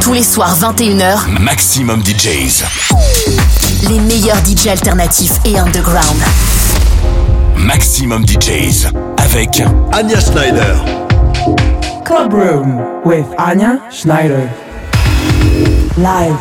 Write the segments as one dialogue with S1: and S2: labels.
S1: Tous les soirs 21h,
S2: Maximum DJs.
S1: Les meilleurs DJs alternatifs et underground.
S2: Maximum DJs avec
S3: Anya Schneider.
S4: Club Room with Anya Schneider. Live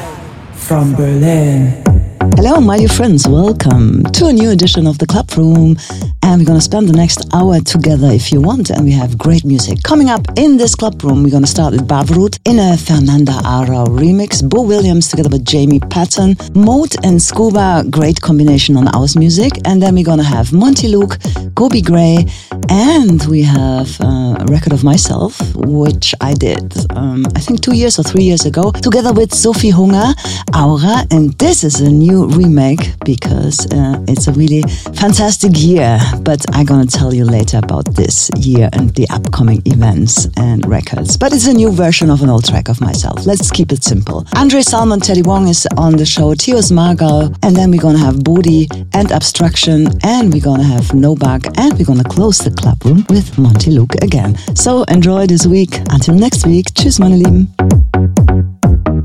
S4: from Berlin.
S5: Hello, my dear friends. Welcome to a new edition of the Club Room. And we're going to spend the next hour together if you want. And we have great music. Coming up in this Club Room, we're going to start with Bawrut in a Fernanda Arrau remix. Bo Williams together with Jamie Patton. Moat and Scuba, great combination on house music. And then we're going to have Monty Luke, Gobi Gray. And we have a record of myself, which I did, um, I think two years or three years ago, together with Sophie Hunger, Aura. And this is a new remake because uh, it's a really fantastic year. But I'm gonna tell you later about this year and the upcoming events and records. But it's a new version of an old track of myself. Let's keep it simple. Andre Salmon, Teddy Wong is on the show, Tios Margal, and then we're gonna have Booty and Abstraction, and we're gonna have No Bug, and we're gonna close the club room with Monty Luke again. So enjoy this week. Until next week. Tschüss, meine Lieben.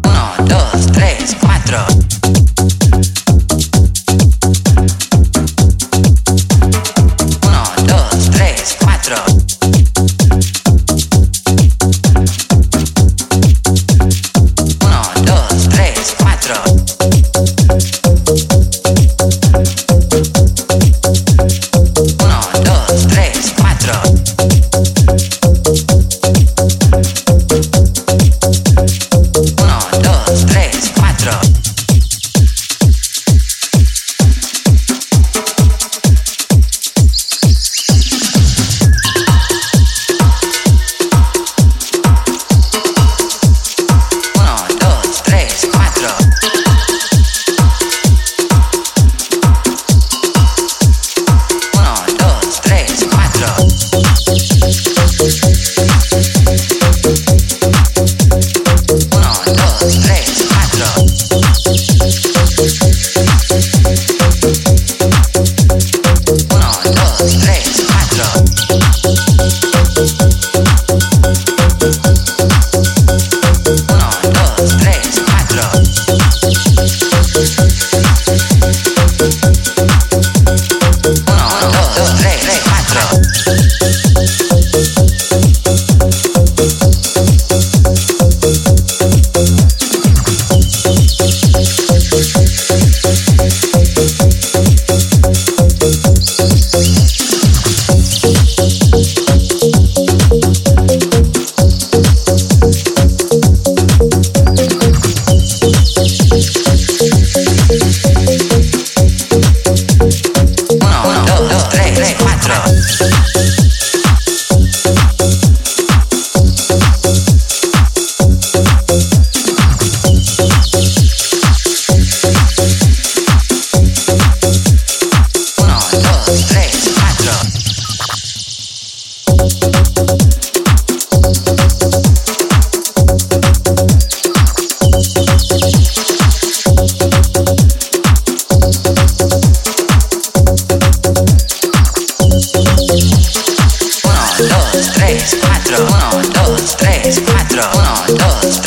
S6: Uno, dos, tres, cuatro.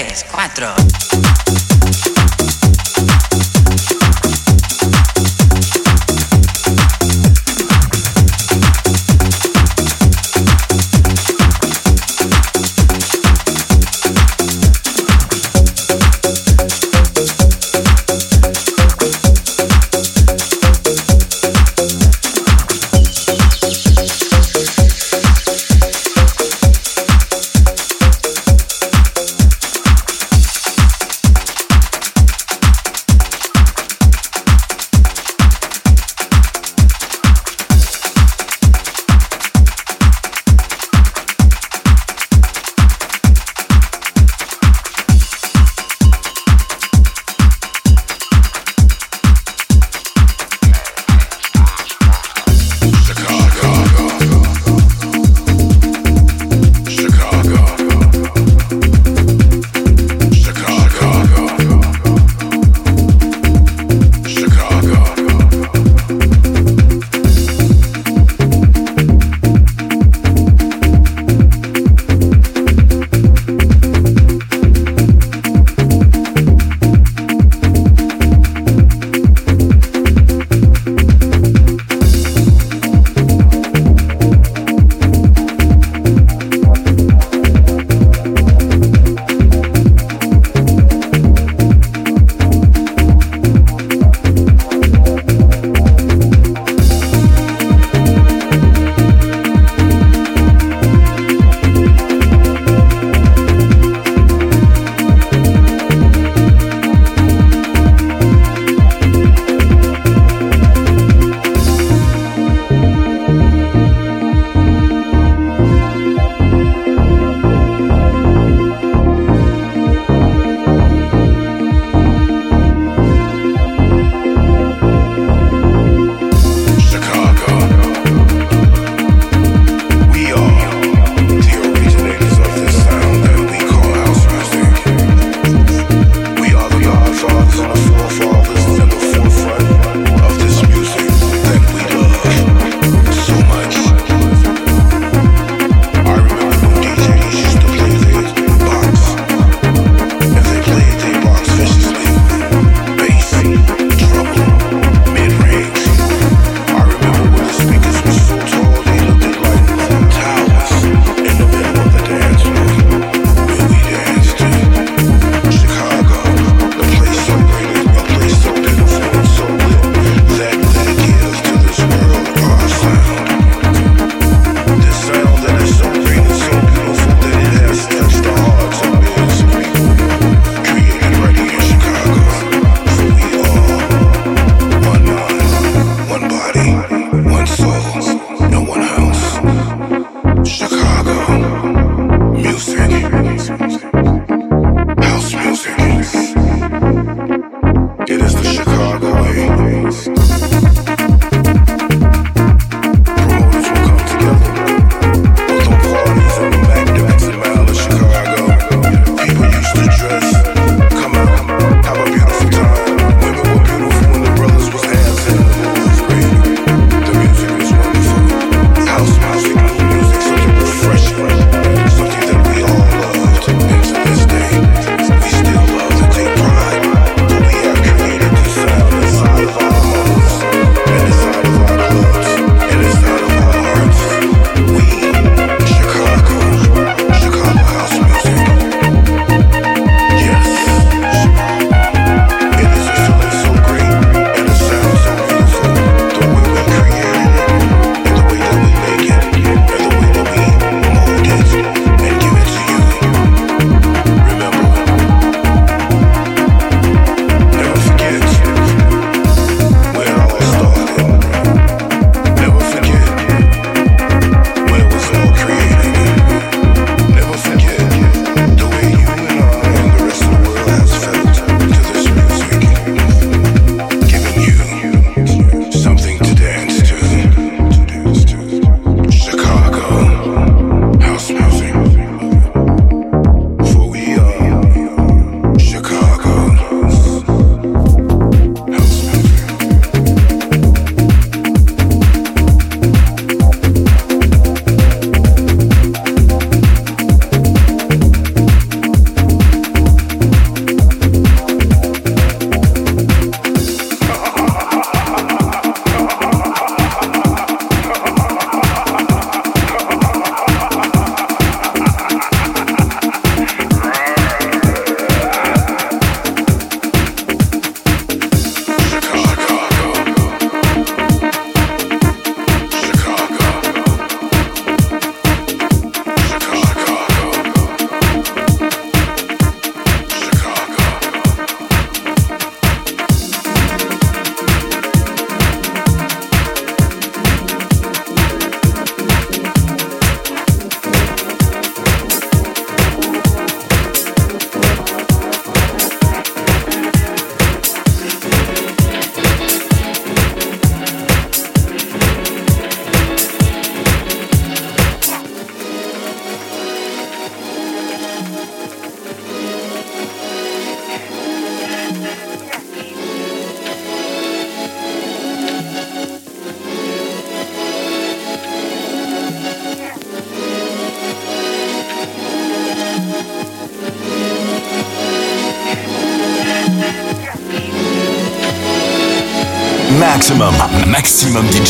S6: tres, cuatro.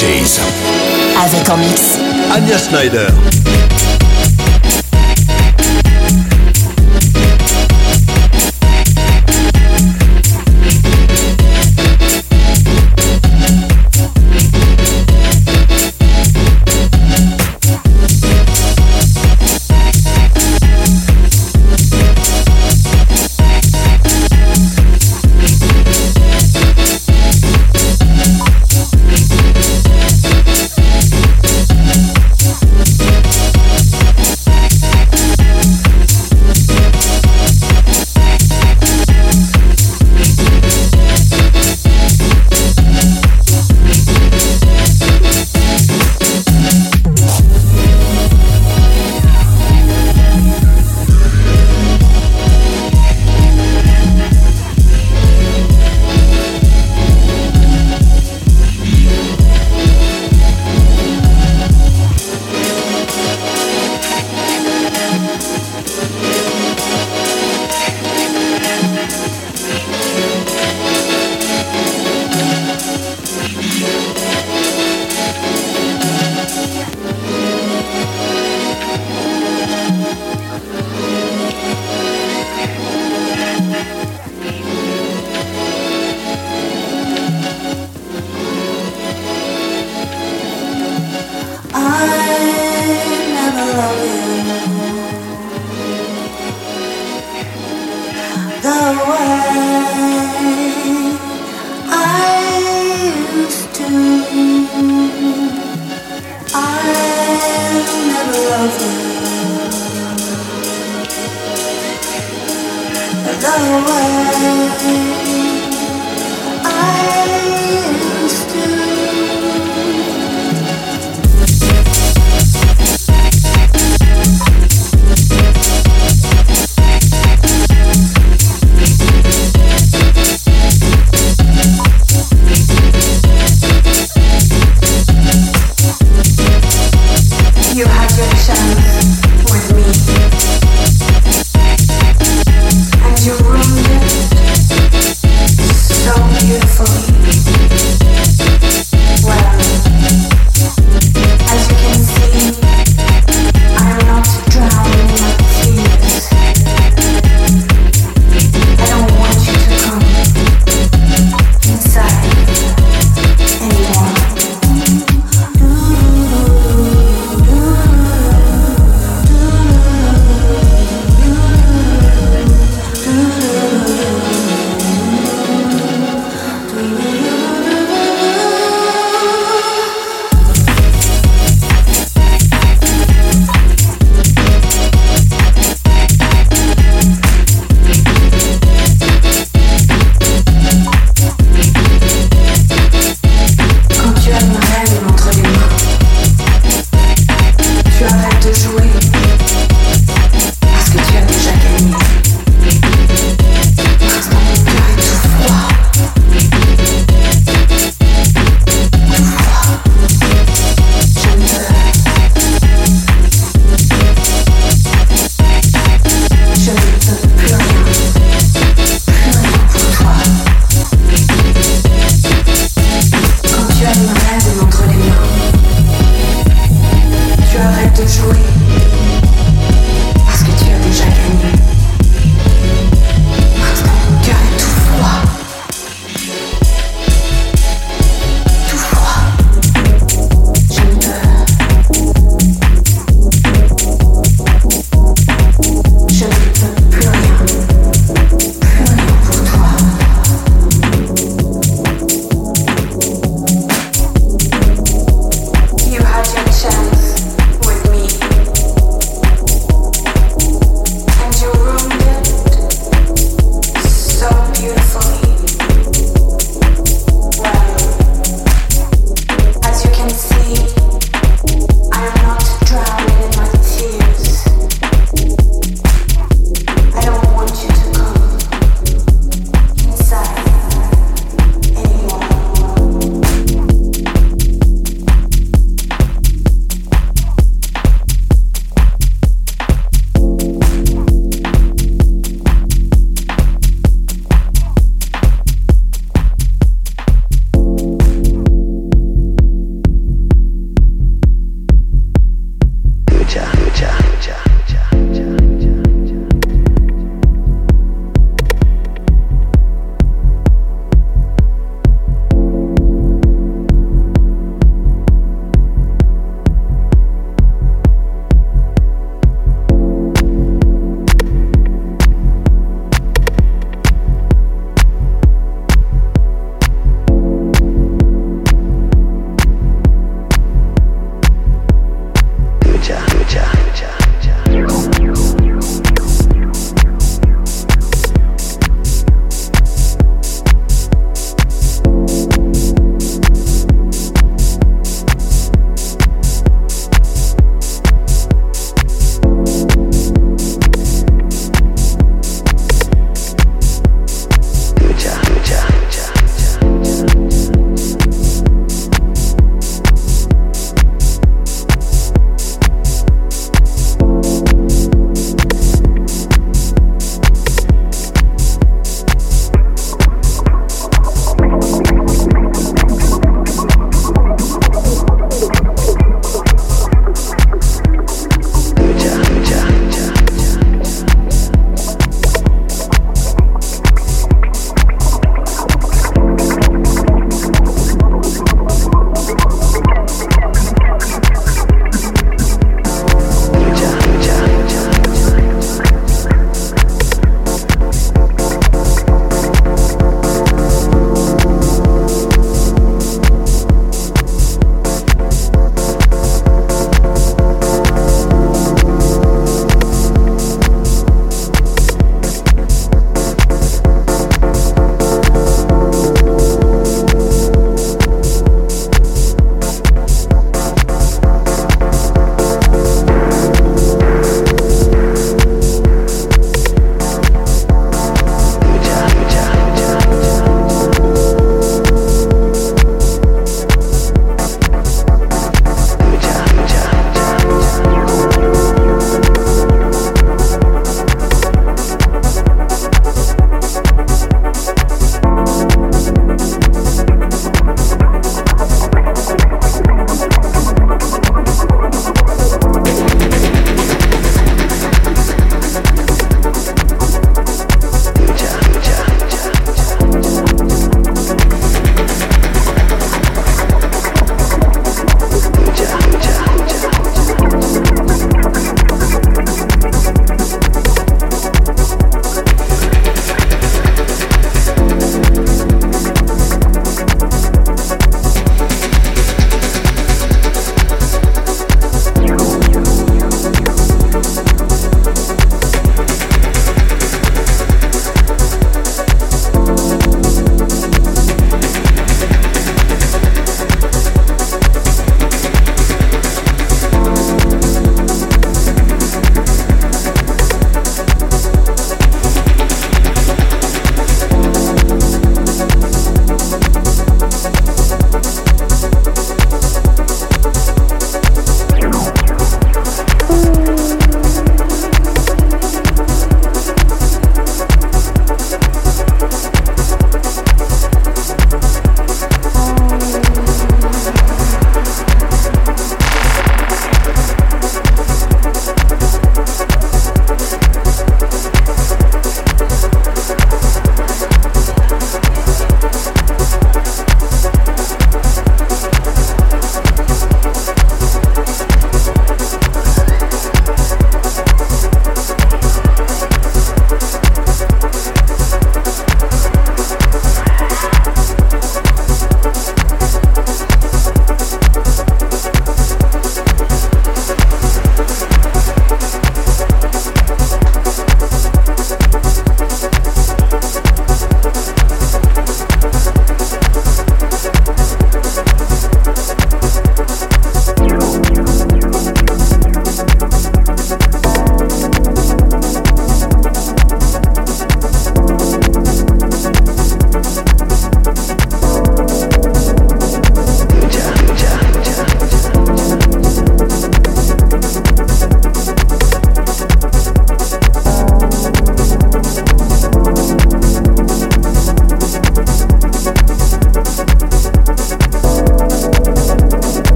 S2: DJs.
S1: Avec en mix.
S3: Anya Schneider.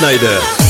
S2: Anja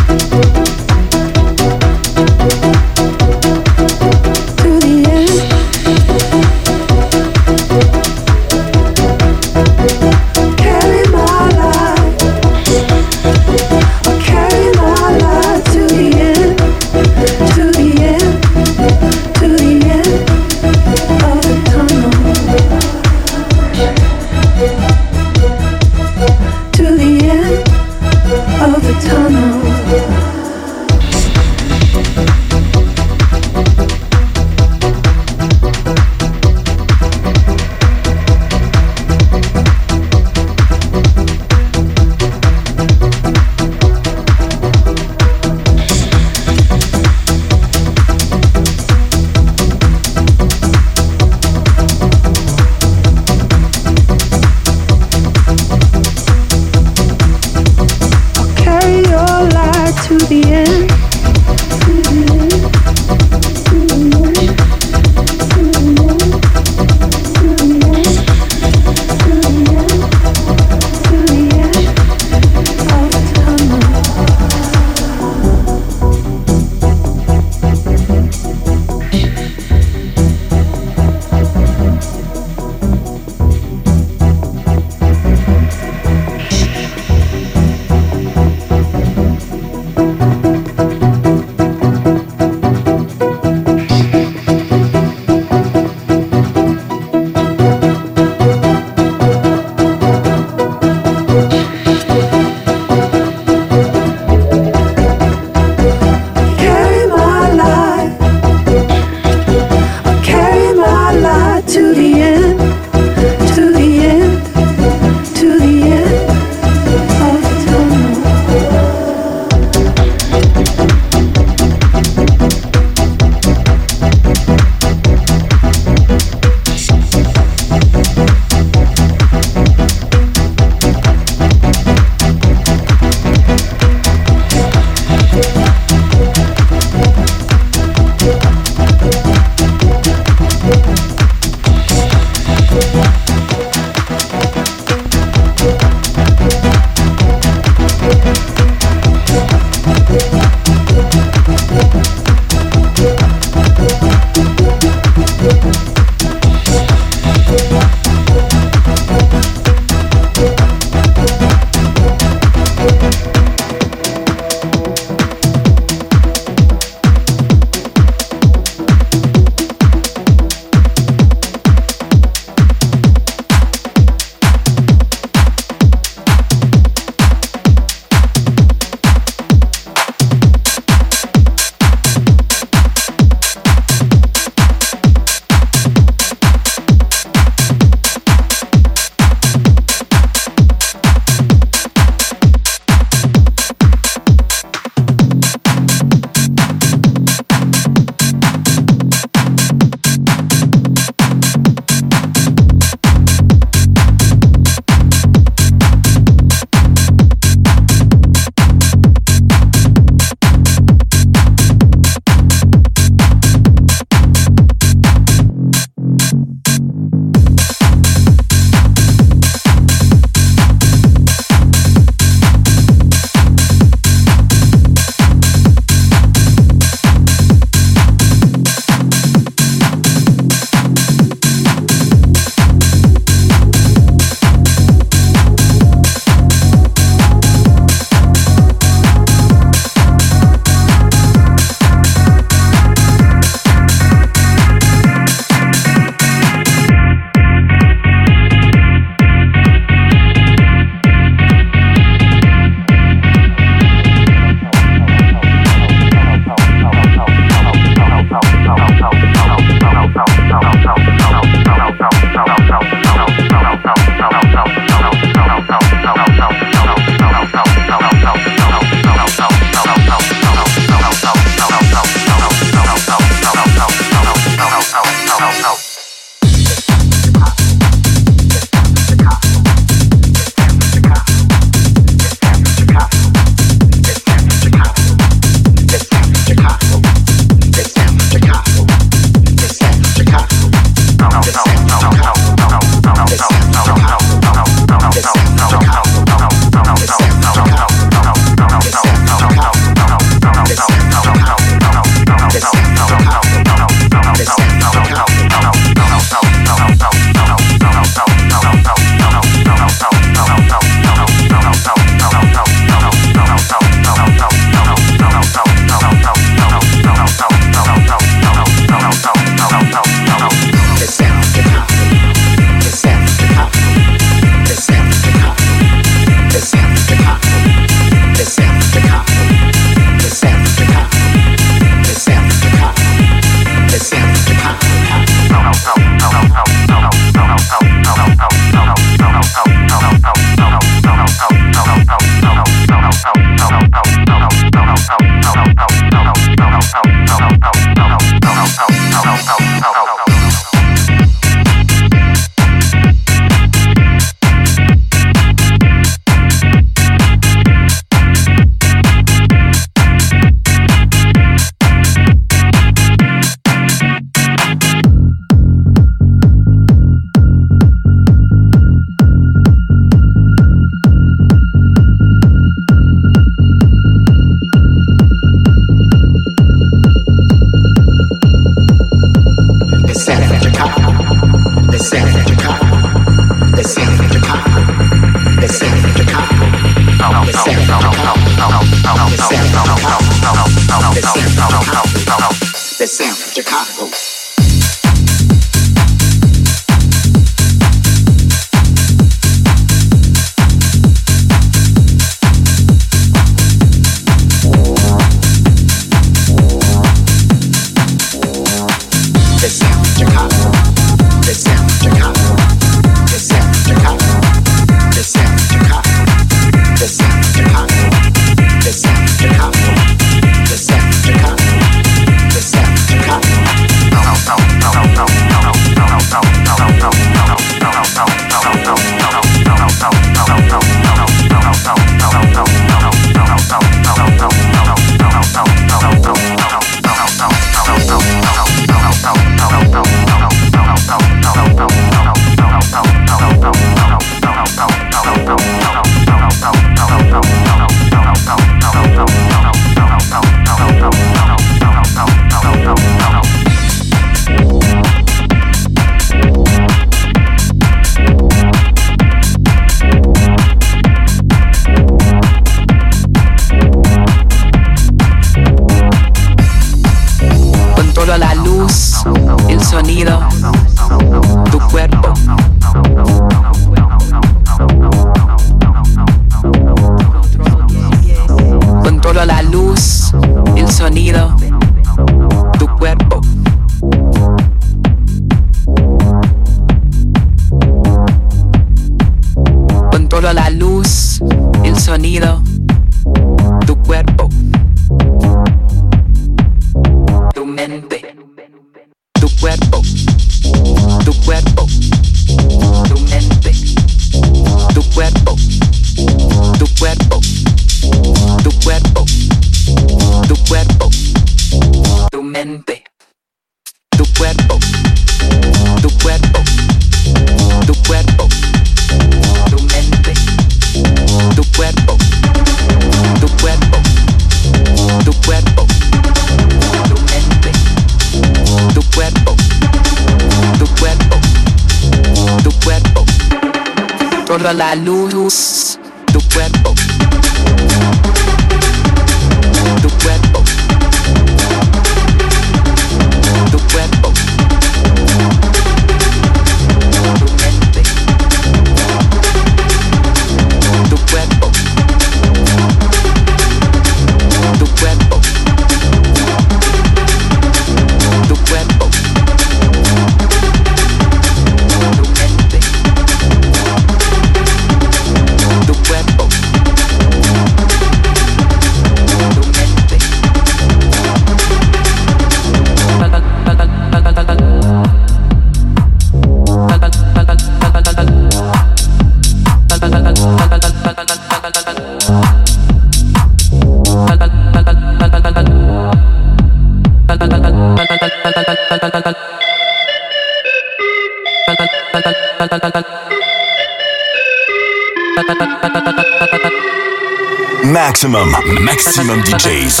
S2: Maximum,
S7: maximum DJs.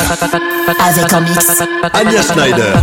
S1: Avec en mix.
S7: Anya Schneider.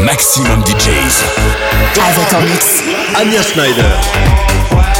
S7: Maximum, DJs.
S1: Avec en mix.
S7: Anya Schneider.